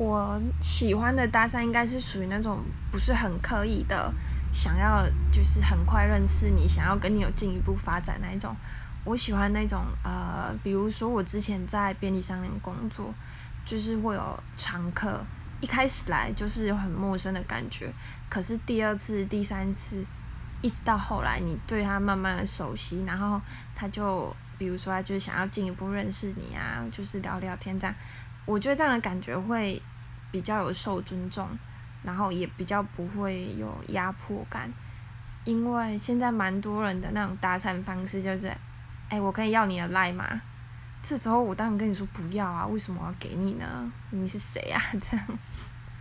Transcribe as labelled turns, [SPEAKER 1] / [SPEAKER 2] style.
[SPEAKER 1] 我喜欢的搭讪应该是属于那种不是很刻意的，想要就是很快认识你，想要跟你有进一步发展那一种。我喜欢那种呃，比如说我之前在便利商店工作，就是会有常客，一开始来就是有很陌生的感觉，可是第二次、第三次，一直到后来你对他慢慢的熟悉，然后他就比如说他就是想要进一步认识你啊，就是聊聊天这样。我觉得这样的感觉会比较有受尊重，然后也比较不会有压迫感，因为现在蛮多人的那种搭讪方式就是，哎，我可以要你的赖吗？这时候我当然跟你说不要啊，为什么要给你呢？你是谁啊？这样。